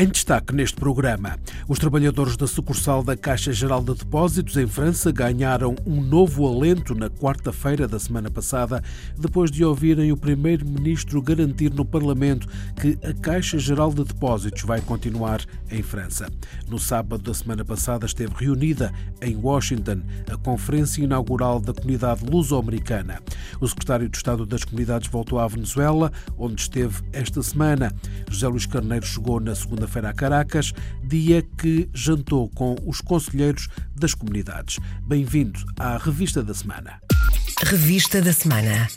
Em destaque neste programa, os trabalhadores da sucursal da Caixa Geral de Depósitos em França ganharam um novo alento na quarta-feira da semana passada, depois de ouvirem o primeiro-ministro garantir no Parlamento que a Caixa Geral de Depósitos vai continuar em França. No sábado da semana passada esteve reunida em Washington a conferência inaugural da comunidade luso-americana. O secretário de Estado das Comunidades voltou à Venezuela, onde esteve esta semana. José Luís Carneiro chegou na segunda segunda-feira a Caracas, dia que jantou com os conselheiros das comunidades. Bem-vindo à Revista da Semana. Revista da Semana.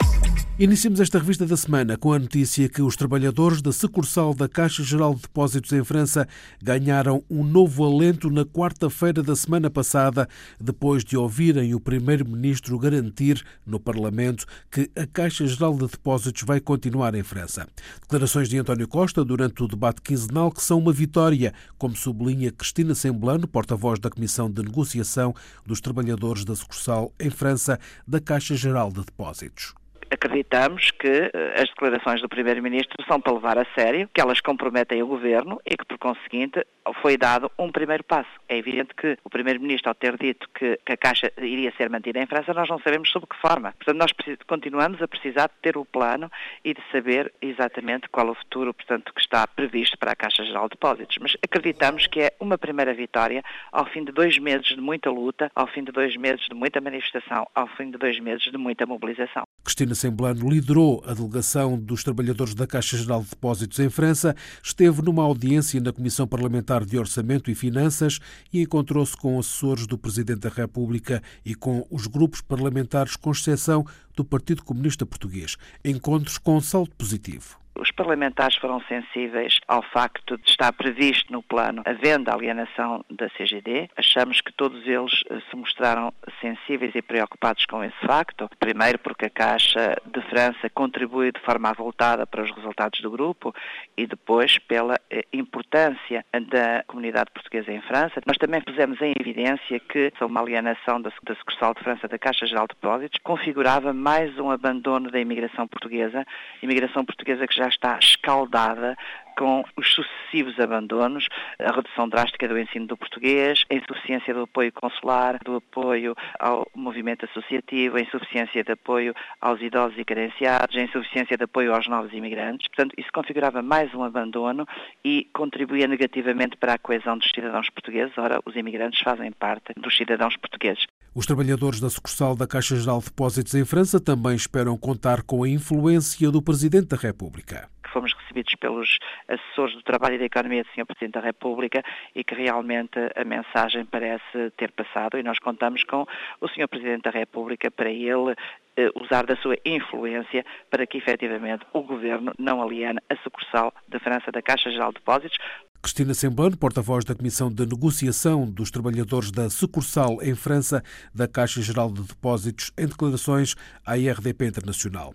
Iniciamos esta revista da semana com a notícia que os trabalhadores da sucursal da Caixa Geral de Depósitos em França ganharam um novo alento na quarta-feira da semana passada, depois de ouvirem o primeiro-ministro garantir no Parlamento que a Caixa Geral de Depósitos vai continuar em França. Declarações de António Costa durante o debate quinzenal que são uma vitória, como sublinha Cristina Semblano, porta-voz da Comissão de Negociação dos Trabalhadores da sucursal em França da Caixa Geral de Depósitos acreditamos que eh, as declarações do Primeiro-Ministro são para levar a sério, que elas comprometem o Governo e que, por conseguinte, foi dado um primeiro passo. É evidente que o Primeiro-Ministro, ao ter dito que, que, a Caixa iria ser mantida em França, nós não sabemos sob que forma. Portanto, nós continuamos a precisar de ter o plano e de saber exatamente qual o futuro, portanto, que está previsto para a Caixa Geral de Depósitos. Mas acreditamos que é uma primeira vitória ao fim de dois meses de muita luta, ao fim de dois meses de muita manifestação, ao fim de dois meses de muita mobilização. Cristina Semblano liderou a delegação dos trabalhadores da Caixa Geral de Depósitos em França, esteve numa audiência na Comissão Parlamentar de Orçamento e Finanças e encontrou-se com assessores do Presidente da República e com os grupos parlamentares, com exceção do Partido Comunista Português. Encontros com salto positivo. Os parlamentares foram sensíveis ao facto de estar previsto no plano a venda, a alienação da CGD. Achamos que todos eles eh, se mostraram sensíveis e preocupados com esse facto. Primeiro, porque a Caixa de França contribui de forma avultada para os resultados do grupo e depois pela eh, importância da comunidade portuguesa em França. Nós também pusemos em evidência que uma alienação da, sucursal de França da Caixa Geral de Depósitos configurava mais um abandono da imigração portuguesa, imigração portuguesa que já está escaldada com os sucessivos abandonos, a redução drástica do ensino do português, a insuficiência do apoio consular, do apoio ao movimento associativo, a insuficiência de apoio aos idosos e carenciados, a insuficiência de apoio aos novos imigrantes. Portanto, isso configurava mais um abandono e contribuía negativamente para a coesão dos cidadãos portugueses. Ora, os imigrantes fazem parte dos cidadãos portugueses. Os trabalhadores da sucursal da Caixa Geral de Depósitos em França também esperam contar com a influência do Presidente da República fomos recebidos pelos assessores do trabalho e da economia do Sr. Presidente da República e que realmente a mensagem parece ter passado e nós contamos com o Sr. Presidente da República para ele eh, usar da sua influência para que efetivamente o Governo não aliene a sucursal da França da Caixa Geral de Depósitos, Cristina Semblano, porta-voz da Comissão de Negociação dos Trabalhadores da sucursal em França da Caixa Geral de Depósitos, em declarações à IRDP Internacional.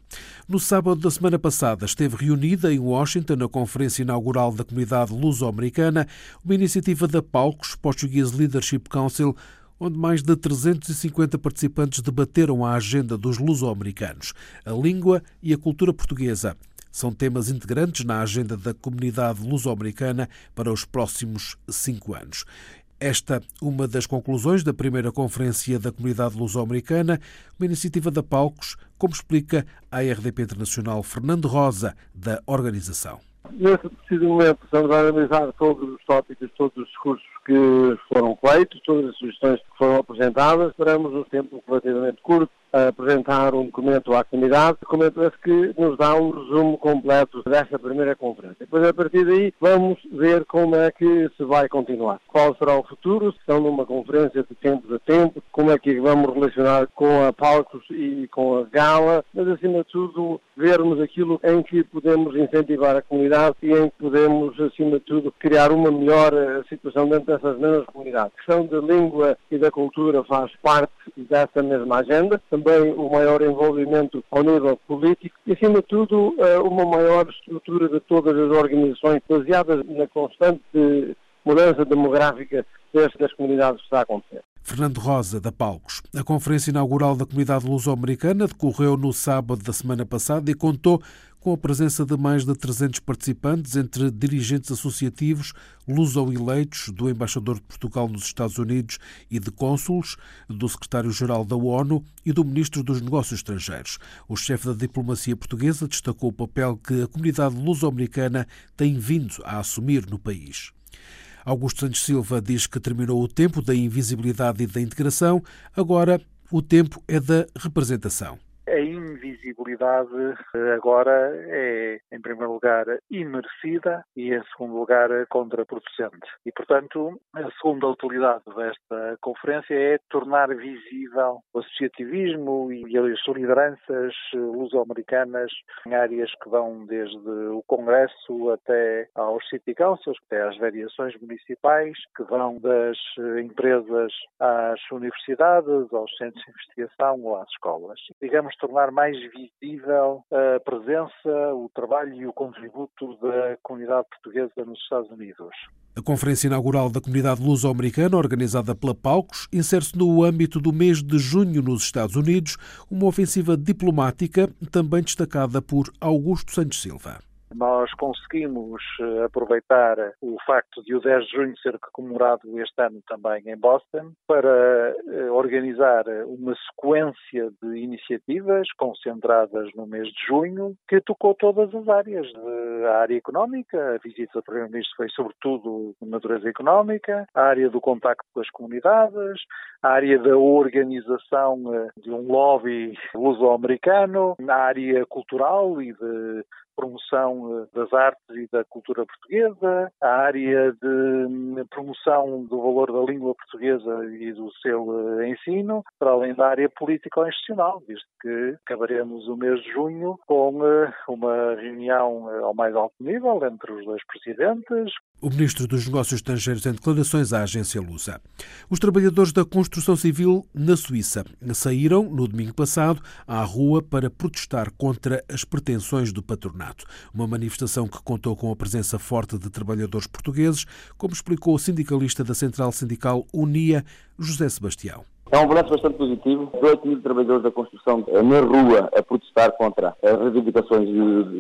No sábado da semana passada esteve reunida em Washington na conferência inaugural da comunidade luso-americana uma iniciativa da Palcos, Portuguese Leadership Council, onde mais de 350 participantes debateram a agenda dos luso-americanos, a língua e a cultura portuguesa são temas integrantes na agenda da comunidade luso-americana para os próximos cinco anos. Esta uma das conclusões da primeira conferência da comunidade luso-americana, uma iniciativa da Palcos, como explica a RDP Internacional Fernando Rosa, da organização. Nesse preciso momento estamos a analisar todos os tópicos, todos os discursos que foram feitos, todas as sugestões que foram apresentadas. Esperamos um tempo relativamente curto a apresentar um documento à comunidade, documento esse que nos dá um resumo completo desta primeira conferência. Depois, a partir daí, vamos ver como é que se vai continuar. Qual será o futuro, se estão numa conferência de tempos a tempo, como é que vamos relacionar com a Palcos e com a Gala, mas, acima de tudo, vermos aquilo em que podemos incentivar a comunidade e em que podemos, acima de tudo, criar uma melhor eh, situação dentro dessas mesmas comunidades. A questão da língua e da cultura faz parte dessa mesma agenda. Estamos também o maior envolvimento ao nível político e, acima de tudo, eh, uma maior estrutura de todas as organizações baseadas na constante mudança demográfica das comunidades que está a acontecer. Fernando Rosa, da Palcos. A conferência inaugural da comunidade luso-americana decorreu no sábado da semana passada e contou com a presença de mais de 300 participantes, entre dirigentes associativos, luso-eleitos, do embaixador de Portugal nos Estados Unidos e de cônsules, do secretário-geral da ONU e do ministro dos Negócios Estrangeiros. O chefe da diplomacia portuguesa destacou o papel que a comunidade luso-americana tem vindo a assumir no país. Augusto Santos Silva diz que terminou o tempo da invisibilidade e da integração, agora o tempo é da representação a invisibilidade eh, agora é, em primeiro lugar, imerecida e, em segundo lugar, contraproducente. E, portanto, a segunda utilidade desta conferência é tornar visível o associativismo e as lideranças luso-americanas em áreas que vão desde o Congresso até aos City Councils, até às variações municipais, que vão das empresas às universidades, aos centros de investigação ou às escolas. Digamos, tornar mais visível a presença, o trabalho e o contributo da comunidade portuguesa nos Estados Unidos. A conferência inaugural da comunidade luso-americana, organizada pela Palcos, insere-se no âmbito do mês de junho nos Estados Unidos, uma ofensiva diplomática também destacada por Augusto Santos Silva. Nós conseguimos eh, aproveitar o facto de o 10 de junho ser comemorado este ano também em Boston para eh, organizar uma sequência de iniciativas concentradas no mês de junho que tocou todas as áreas. A área económica, a visita do Primeiro-Ministro foi sobretudo de natureza económica, a área do contacto com as comunidades, a área da organização eh, de um lobby luso-americano, na área cultural e de promoção eh, das artes e da cultura portuguesa, a área de hum, promoção do valor da língua portuguesa e do seu eh, ensino, para além da área político-institucional, visto que acabaremos o mês de junho com eh, uma reunião ao mais alto nível entre os dois presidentes, o ministro dos Negócios Estrangeiros em declarações à agência Lusa. Os trabalhadores da construção civil na Suíça saíram, no domingo passado, à rua para protestar contra as pretensões do patronato. Uma manifestação que contou com a presença forte de trabalhadores portugueses, como explicou o sindicalista da Central Sindical Unia, José Sebastião. É um balanço bastante positivo. 18 mil trabalhadores da construção na rua a protestar contra as reivindicações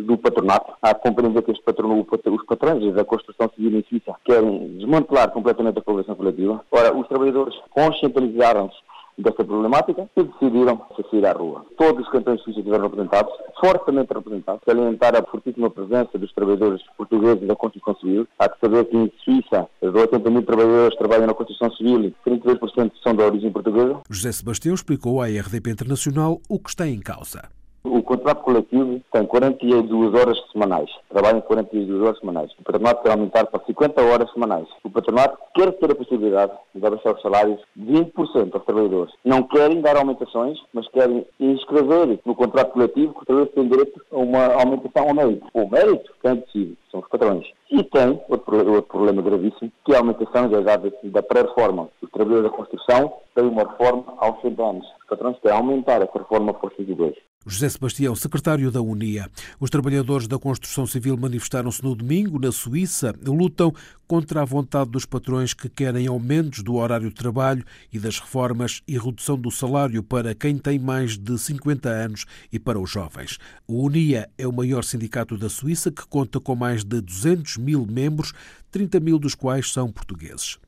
do patronato. Há que compreender que este patrono, os patrões da construção civil em Suíça querem desmantelar completamente a colaboração coletiva. Ora, os trabalhadores conscientizaram-se desta problemática e decidiram sair à rua. Todos os cantões suíços estiveram representados, fortemente representados, alimentar a fortíssima presença dos trabalhadores portugueses da construção civil. Há que saber que em Suíça, de 80 mil trabalhadores trabalham na construção civil e 32% são de origem portuguesa. José Sebastião explicou à RDP Internacional o que está em causa. O contrato coletivo tem 42 horas semanais. Trabalham 42 horas semanais. O patronato quer aumentar para 50 horas semanais. O patronato quer ter a possibilidade de abaixar os salários 20% aos trabalhadores. Não querem dar aumentações, mas querem inscrever no contrato coletivo que os trabalhadores têm direito a uma aumentação ao mérito. O mérito, quem decide, são os patrões. E tem outro, outro problema gravíssimo, que é a aumentação já da, da pré-reforma. Os trabalhadores da construção têm uma reforma aos 100 anos. Os patrões querem aumentar essa reforma por 102. José Sebastião, secretário da Unia. Os trabalhadores da construção civil manifestaram-se no domingo, na Suíça, lutam contra a vontade dos patrões que querem aumentos do horário de trabalho e das reformas e redução do salário para quem tem mais de 50 anos e para os jovens. O Unia é o maior sindicato da Suíça que conta com mais de 200 mil membros, 30 mil dos quais são portugueses.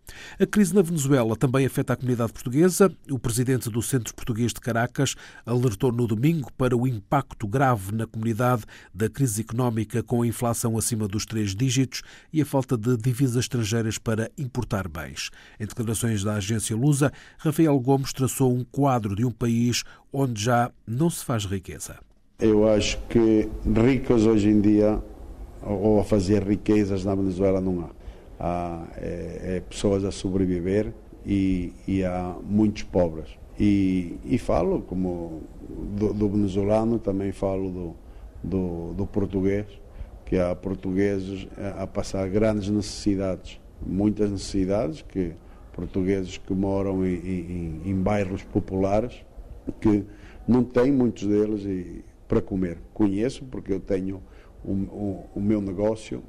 A crise na Venezuela também afeta a comunidade portuguesa. O presidente do Centro Português de Caracas alertou no domingo para o impacto grave na comunidade da crise económica com a inflação acima dos três dígitos e a falta de divisas estrangeiras para importar bens. Em declarações da agência Lusa, Rafael Gomes traçou um quadro de um país onde já não se faz riqueza. Eu acho que ricos hoje em dia, ou a fazer riquezas na Venezuela, não há há é, é pessoas a sobreviver e, e há muitos pobres. E, e falo como do, do, venezuelano, também falo do, do, do, português, que há portugueses a, passar grandes necessidades, muitas necessidades, que portugueses que moram em, em, em bairros populares, que não têm muitos deles e, para comer. Conheço porque eu tenho o, o, o meu negócio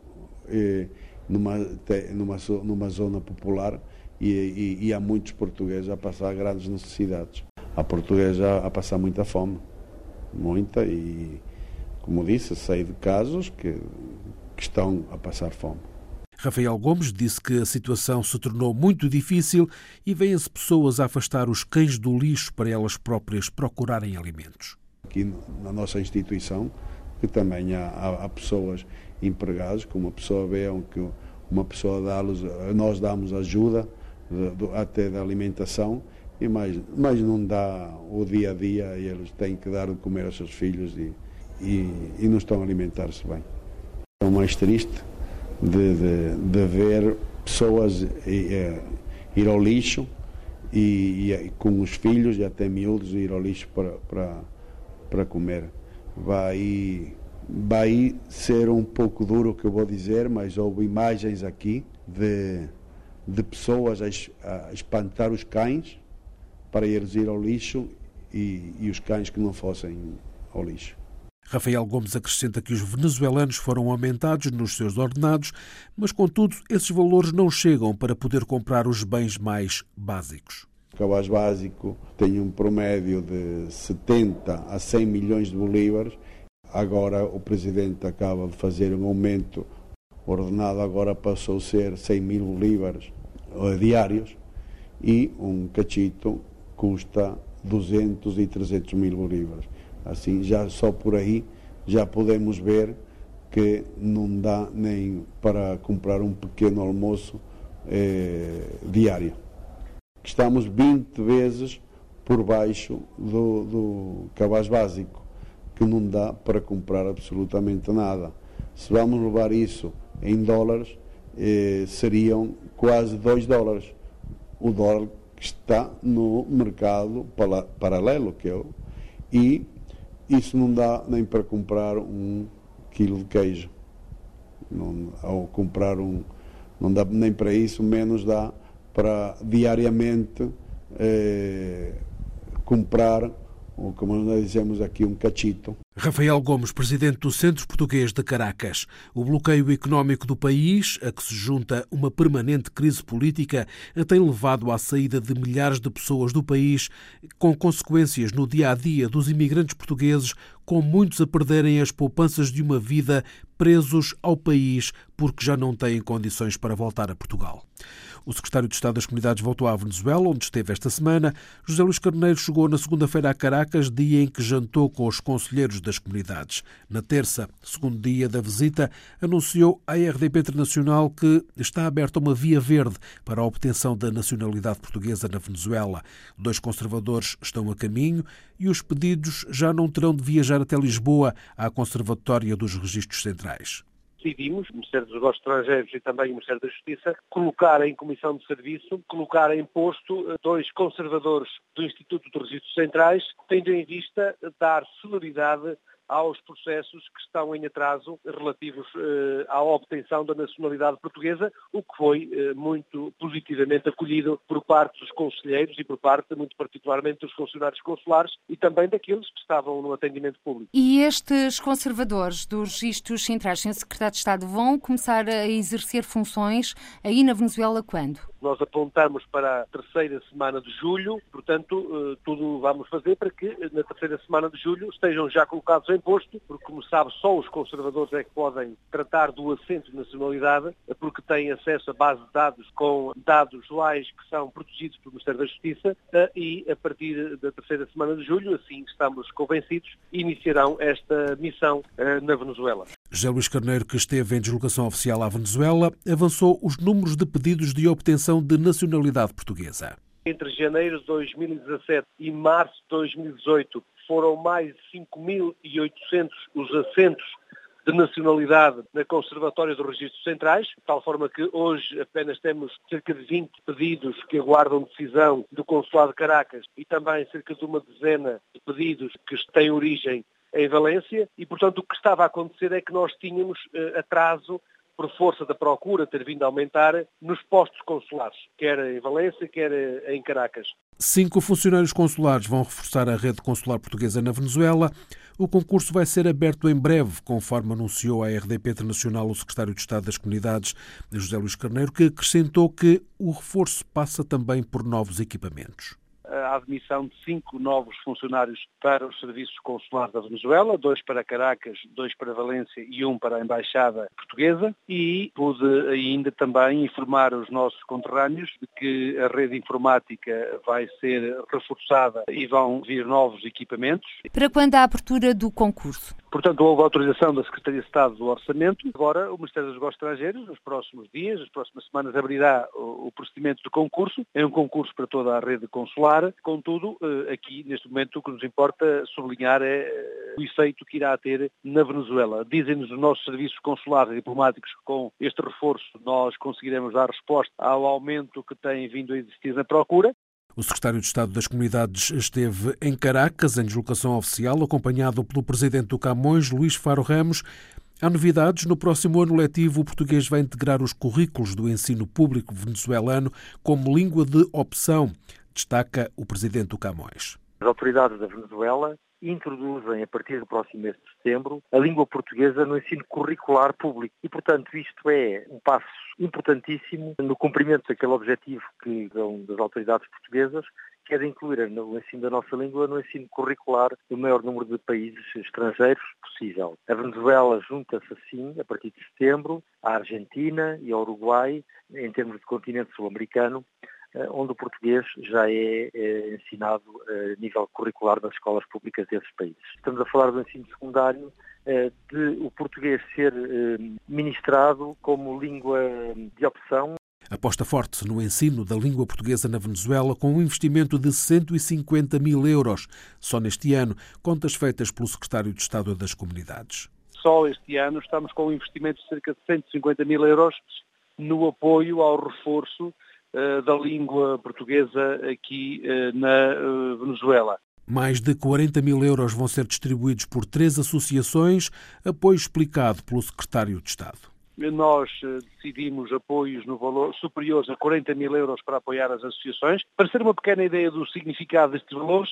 eh, numa, numa, numa zona popular e, e, e, há muitos portugueses a passar grandes necessidades. Há portugueses a, a passar muita fome, muita, e como disse, sei de casos que, que estão a passar fome. Rafael Gomes disse que a situação se tornou muito difícil e vêm-se pessoas a afastar os cães do lixo para elas próprias procurarem alimentos. Aqui na nossa instituição, que também há, há, há pessoas empregadas, como uma pessoa vê que uma pessoa dá-los, nós damos ajuda de, de, até da alimentação, e mais, mas não dá o dia a dia e eles têm que dar de comer aos seus filhos e, e, e não estão a alimentar-se bem. É o mais triste de, de, de ver pessoas ir, ir ao lixo e, e, com os filhos e até miúdos ir ao lixo para, para, para comer. Vai, vai ser um pouco duro o que eu vou dizer, mas houve imagens aqui de, de pessoas a, a espantar os cães para eles ir ao lixo e, e os cães que não fossem ao lixo. Rafael Gomes acrescenta que os venezuelanos foram aumentados nos seus ordenados, mas, contudo, esses valores não chegam para poder comprar os bens mais básicos. Cabaz básico tem um promédio de 70 a 100 milhões de bolívares. Agora o presidente acaba de fazer um aumento, ordenado agora passou a ser 100 mil bolívares eh, diários e um cachito custa 200 e 300 mil bolívares. Assim, já só por aí já podemos ver que não dá nem para comprar um pequeno almoço eh, diário. Estamos 20 vezes por baixo do, do cabaz básico, que não dá para comprar absolutamente nada. Se vamos levar isso em dólares, eh, seriam quase 2 dólares. O dólar que está no mercado paralelo, que é o, e isso não dá nem para comprar um quilo de queijo. Não, ou comprar um. Não dá nem para isso, menos dá para diariamente eh, comprar ou como nós dizemos aqui, um cachito. Rafael Gomes, presidente do Centro Português de Caracas. O bloqueio económico do país, a que se junta uma permanente crise política, tem levado à saída de milhares de pessoas do país, com consequências no dia a dia dos imigrantes portugueses, com muitos a perderem as poupanças de uma vida presos ao país porque já não têm condições para voltar a Portugal. O secretário de Estado das Comunidades voltou à Venezuela, onde esteve esta semana. José Luís Carneiro chegou na segunda-feira a Caracas, dia em que jantou com os conselheiros das comunidades. Na terça, segundo dia da visita, anunciou à RDP Internacional que está aberta uma via verde para a obtenção da nacionalidade portuguesa na Venezuela. Dois conservadores estão a caminho e os pedidos já não terão de viajar até Lisboa, à Conservatória dos Registros Centrais. Decidimos, o Ministério dos Negócios Estrangeiros e também o Ministério da Justiça, colocar em comissão de serviço, colocar em posto eh, dois conservadores do Instituto dos Registros Centrais, tendo em vista dar celeridade aos processos que estão em atraso relativos eh, à obtenção da nacionalidade portuguesa, o que foi eh, muito positivamente acolhido por parte dos conselheiros e por parte, muito particularmente, dos funcionários consulares e também daqueles que estavam no atendimento público. E estes conservadores dos registros centrais, Sr. Secretário de Estado, vão começar a exercer funções aí na Venezuela quando? Nós apontamos para a terceira semana de julho, portanto, eh, tudo vamos fazer para que na terceira semana de julho estejam já colocados em posto, porque, como sabe, só os conservadores é que podem tratar do assento de nacionalidade, porque têm acesso a base de dados com dados gerais que são protegidos pelo Ministério da Justiça eh, e, a partir da terceira semana de julho, assim estamos convencidos, iniciarão esta missão eh, na Venezuela. José Luís Carneiro, que esteve em deslocação oficial à Venezuela, avançou os números de pedidos de obtenção de nacionalidade portuguesa. Entre janeiro de 2017 e março de 2018 foram mais de 5.800 os assentos de nacionalidade na Conservatória dos Registros Centrais, de tal forma que hoje apenas temos cerca de 20 pedidos que aguardam decisão do Consulado de Caracas e também cerca de uma dezena de pedidos que têm origem em Valência e, portanto, o que estava a acontecer é que nós tínhamos uh, atraso por força da procura ter vindo a aumentar nos postos consulares, quer em Valência, quer em Caracas. Cinco funcionários consulares vão reforçar a rede consular portuguesa na Venezuela. O concurso vai ser aberto em breve, conforme anunciou a RDP Internacional o secretário de Estado das Comunidades, José Luís Carneiro, que acrescentou que o reforço passa também por novos equipamentos a admissão de cinco novos funcionários para os serviços consulares da Venezuela, dois para Caracas, dois para Valência e um para a Embaixada Portuguesa. E pude ainda também informar os nossos conterrâneos de que a rede informática vai ser reforçada e vão vir novos equipamentos. Para quando a abertura do concurso? Portanto, houve autorização da Secretaria de Estado do Orçamento. Agora, o Ministério dos Negócios Estrangeiros, nos próximos dias, nas próximas semanas, abrirá o procedimento de concurso. É um concurso para toda a rede consular. Contudo, eh, aqui, neste momento, o que nos importa sublinhar é eh, o efeito que irá ter na Venezuela. Dizem-nos os nossos serviços consulares e diplomáticos que com este reforço nós conseguiremos dar resposta ao aumento que tem vindo a existir na procura. O secretário de Estado das Comunidades esteve em Caracas, em deslocação oficial, acompanhado pelo presidente do Camões, Luís Faro Ramos. Há novidades. No próximo ano letivo, o português vai integrar os currículos do ensino público venezuelano como língua de opção, destaca o presidente do Camões. As autoridades da Venezuela introduzem, a partir do próximo mês de setembro, a língua portuguesa no ensino curricular público. E, portanto, isto é um passo importantíssimo no cumprimento daquele objetivo que dão das autoridades portuguesas, que é de incluir no ensino da nossa língua no ensino curricular o maior número de países estrangeiros possível. A Venezuela junta-se assim, a partir de setembro, à Argentina e ao Uruguai, em termos de continente sul-americano, onde o português já é, é ensinado eh, a nível curricular das escolas públicas desses países. Estamos a falar do ensino secundário, eh, de o português ser ministrado como língua de opção aposta forte no ensino da língua portuguesa na Venezuela com um investimento de 150 mil euros só neste ano, contas feitas pelo secretário de Estado das Comunidades. Só este ano estamos com um investimento de cerca de 150 mil euros no apoio ao reforço eh, da língua portuguesa aqui eh, na eh, Venezuela. Mais de 40 mil euros vão ser distribuídos por três associações, apoio explicado pelo secretário de Estado. Nós decidimos apoios no valor superiores a 40 mil euros para apoiar as associações. Para ser uma pequena ideia do significado destes valores,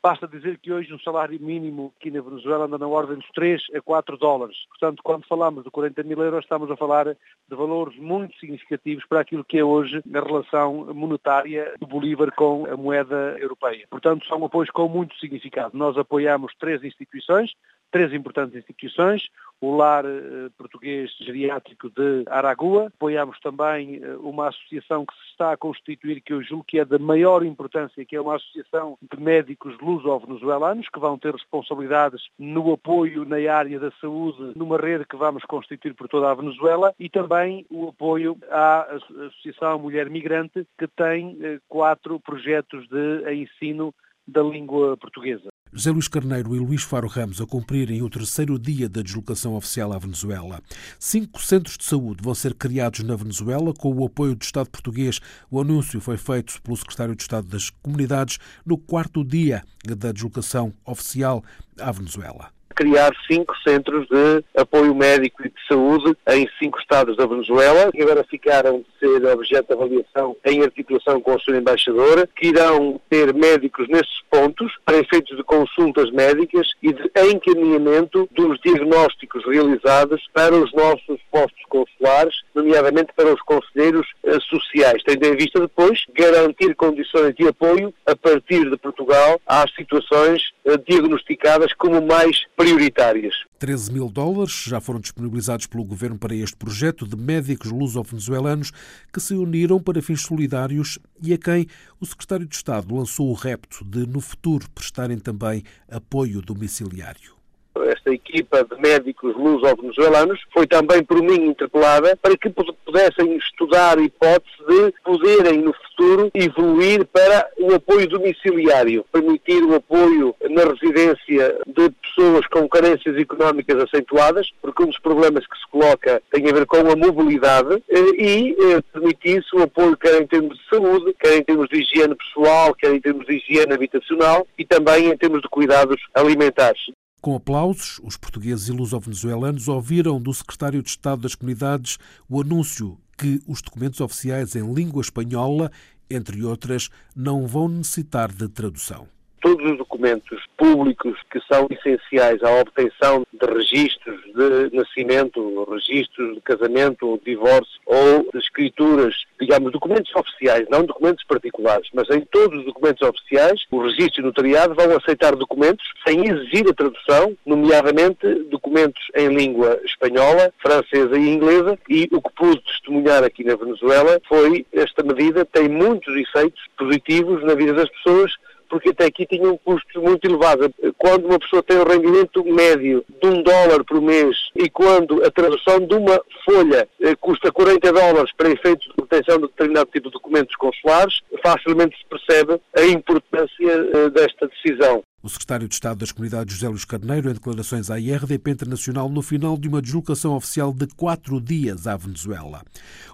Basta dizer que hoje um salário mínimo aqui na Venezuela anda na ordem dos 3 a 4 dólares. Portanto, quando falamos de 40 mil euros, estamos a falar de valores muito significativos para aquilo que é hoje a relação monetária do Bolívar com a moeda europeia. Portanto, são apoios com muito significado. Nós apoiamos três instituições, três importantes instituições, o Lar eh, Português Geriátrico de Aragua. Apoiamos também eh, uma associação que se está a constituir, que eu julgo que é da maior importância, que é uma associação de médicos luso-venezuelanos, que vão ter responsabilidades no apoio na área da saúde, numa rede que vamos constituir por toda a Venezuela, e também o apoio à Associação Mulher Migrante, que tem eh, quatro projetos de ensino da língua portuguesa. José Luís Carneiro e Luís Faro Ramos a cumprirem o terceiro dia da deslocação oficial à Venezuela. Cinco centros de saúde vão ser criados na Venezuela com o apoio do Estado português. O anúncio foi feito pelo Secretário de Estado das Comunidades no quarto dia da deslocação oficial à Venezuela criar cinco centros de apoio médico e de saúde em cinco estados da Venezuela, que agora ficaram de ser objeto de avaliação em articulação com o Sr. Embaixador, que irão ter médicos nesses pontos para efeitos de consultas médicas e de encaminhamento dos diagnósticos realizados para os nossos postos consulares, nomeadamente para os conselheiros eh, sociais, tendo em vista depois garantir condições de apoio a partir de Portugal às situações eh, diagnosticadas como mais prioritárias. 13 mil dólares já foram disponibilizados pelo governo para este projeto de médicos luso-venezuelanos que se uniram para fins solidários e a quem o secretário de Estado lançou o repto de, no futuro, prestarem também apoio domiciliário esta equipa de médicos luso-venezuelanos foi também por mim interpelada para que pudessem estudar a hipótese de poderem no futuro evoluir para o apoio domiciliário, permitir o apoio na residência de pessoas com carências económicas acentuadas, porque um dos problemas que se coloca tem a ver com a mobilidade eh, e eh, permitir-se o apoio quer em termos de saúde, quer em termos de higiene pessoal, quer em termos de higiene habitacional e também em termos de cuidados alimentares. Com aplausos, os portugueses e luso-venezuelanos ouviram do secretário de Estado das Comunidades o anúncio que os documentos oficiais em língua espanhola, entre outras, não vão necessitar de tradução todos os documentos públicos que são essenciais à obtenção de registros de nascimento, registros de casamento ou divórcio ou de escrituras, digamos, documentos oficiais, não documentos particulares, mas em todos os documentos oficiais, o registro e notariado vão aceitar documentos sem exigir a tradução, nomeadamente documentos em língua espanhola, francesa e inglesa, e o que pude testemunhar aqui na Venezuela foi esta medida tem muitos efeitos positivos na vida das pessoas porque até aqui tinha um custo muito elevado. Quando uma pessoa tem um rendimento médio de um dólar por mês e quando a tradução de uma folha eh, custa 40 dólares para efeitos de obtenção de determinado tipo de documentos consulares, facilmente se percebe a importância eh, desta decisão. O secretário de Estado das Comunidades, José Luís Carneiro, em declarações à IRDP Internacional no final de uma deslocação oficial de quatro dias à Venezuela.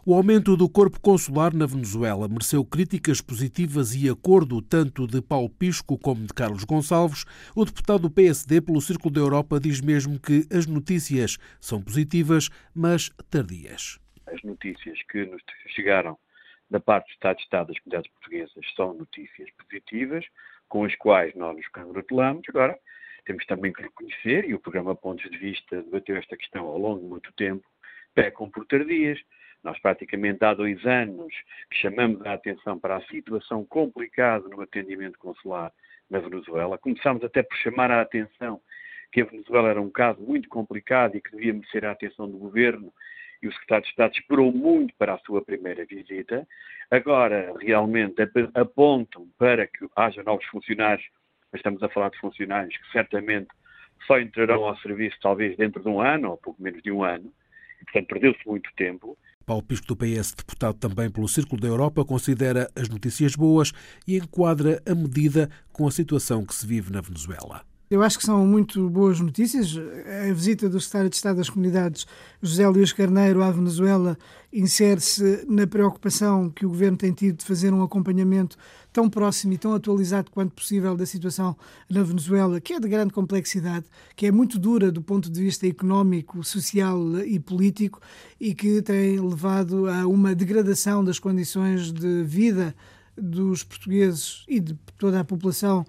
O aumento do corpo consular na Venezuela mereceu críticas positivas e acordo tanto de Paulo Pisco como de Carlos Gonçalves. O deputado do PSD pelo Círculo da Europa diz mesmo que as notícias são positivas, mas tardias. As notícias que nos chegaram da parte do Estado de Estado das Comunidades Portuguesas são notícias positivas com as quais nós nos congratulamos. Agora, temos também que reconhecer, e o programa Pontos de Vista debateu esta questão ao longo de muito tempo, pecam por tardias. Nós praticamente há dois anos que chamamos a atenção para a situação complicada no atendimento consular na Venezuela. Começámos até por chamar a atenção que a Venezuela era um caso muito complicado e que devia merecer a atenção do governo e o secretário de Estado esperou muito para a sua primeira visita. Agora, realmente, apontam para que haja novos funcionários, mas estamos a falar de funcionários que certamente só entrarão ao serviço talvez dentro de um ano, ou pouco menos de um ano, e, portanto, perdeu-se muito tempo. Paulo Pisco do PS, deputado também pelo Círculo da Europa, considera as notícias boas e enquadra a medida com a situação que se vive na Venezuela. Eu acho que são muito boas notícias. A visita do Secretário de Estado das Comunidades, José Luís Carneiro, à Venezuela, insere-se na preocupação que o Governo tem tido de fazer um acompanhamento tão próximo e tão atualizado quanto possível da situação na Venezuela, que é de grande complexidade, que é muito dura do ponto de vista económico, social e político e que tem levado a uma degradação das condições de vida dos portugueses e de toda a população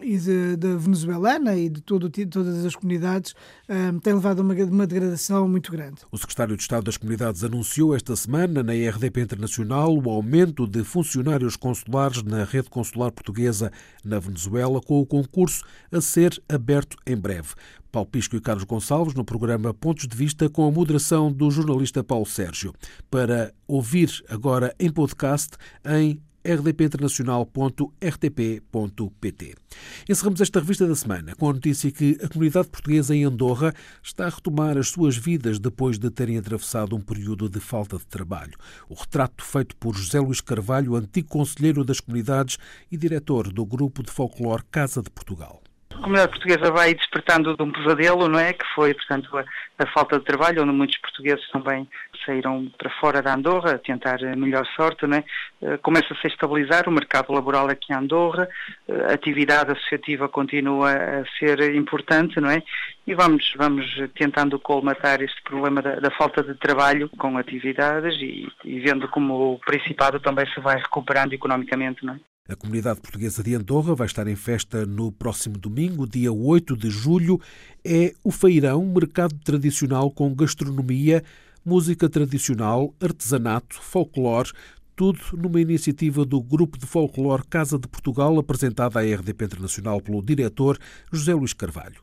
e da venezuelana e de todo, todas as comunidades um, tem levado a uma, uma, degradação muito grande. O secretário de Estado das Comunidades anunciou esta semana na RDP Internacional o aumento de funcionários consulares na rede consular portuguesa na Venezuela, com o concurso a ser aberto em breve. Paulo Pisco e Carlos Gonçalves no programa Pontos de Vista com a moderação do jornalista Paulo Sérgio. Para ouvir agora em podcast em rdpinternacional.rtp.pt. Encerramos esta revista da semana com a notícia que a comunidade portuguesa em Andorra está a retomar as suas vidas depois de terem atravessado um período de falta de trabalho. O retrato feito por José Luís Carvalho, antigo conselheiro das comunidades e diretor do grupo de folclore Casa de Portugal. Comunidade portuguesa vai despertando de um pesadelo, não é? Que foi, portanto, a, a, falta de trabalho, onde muitos portugueses também saíram para fora da Andorra a tentar a melhor sorte, não é? Uh, Começa-se a estabilizar o mercado laboral aqui em Andorra, uh, a atividade associativa continua a ser importante, não é? E vamos, vamos tentando colmatar este problema da, da falta de trabalho com atividades e, e vendo como o Principado também se vai recuperando economicamente, não é? A comunidade portuguesa de Andorra vai estar em festa no próximo domingo, dia 8 de julho. É o feirão, mercado tradicional com gastronomia, música tradicional, artesanato, folclore, tudo numa iniciativa do Grupo de Folclore Casa de Portugal, apresentada à RDP Internacional pelo diretor José Luís Carvalho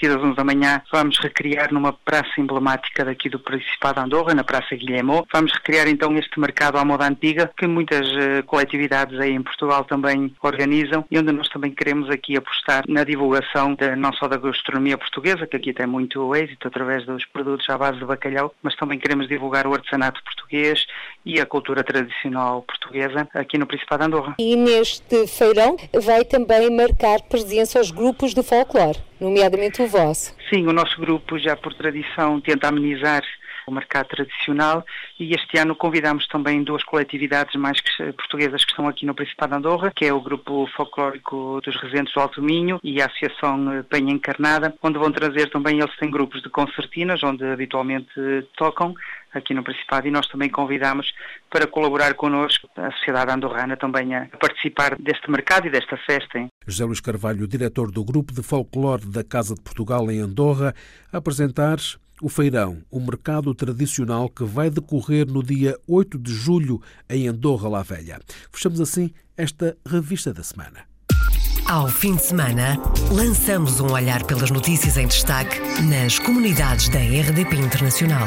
partir das 11 da manhã, vamos recriar numa praça emblemática daqui do Principado de Andorra, na Praça Guilhermo. Vamos recriar então este mercado à moda antiga, que muitas uh, coletividades aí em Portugal também organizam e onde nós também queremos aqui apostar na divulgação de, não só da gastronomia portuguesa, que aqui tem muito êxito através dos produtos à base de bacalhau, mas também queremos divulgar o artesanato português e a cultura tradicional portuguesa aqui no Principado de Andorra. E neste feirão vai também marcar presença aos grupos de folclore nomeadamente o vosso. Sim, o nosso grupo já por tradição tenta amenizar o mercado tradicional e este ano convidamos também duas coletividades mais portuguesas que estão aqui no Principado de Andorra, que é o Grupo Folclórico dos Residentes do Alto Minho e a Associação Penha Encarnada, onde vão trazer também, eles têm grupos de concertinas, onde habitualmente tocam, aqui no Principado e nós também convidamos para colaborar connosco a sociedade andorrana também a participar deste mercado e desta festa. José Luís Carvalho, diretor do Grupo de Folclore da Casa de Portugal em Andorra, a apresentar o Feirão, um mercado tradicional que vai decorrer no dia 8 de julho em Andorra La Velha. Fechamos assim esta revista da semana. Ao fim de semana, lançamos um olhar pelas notícias em destaque nas comunidades da RDP Internacional.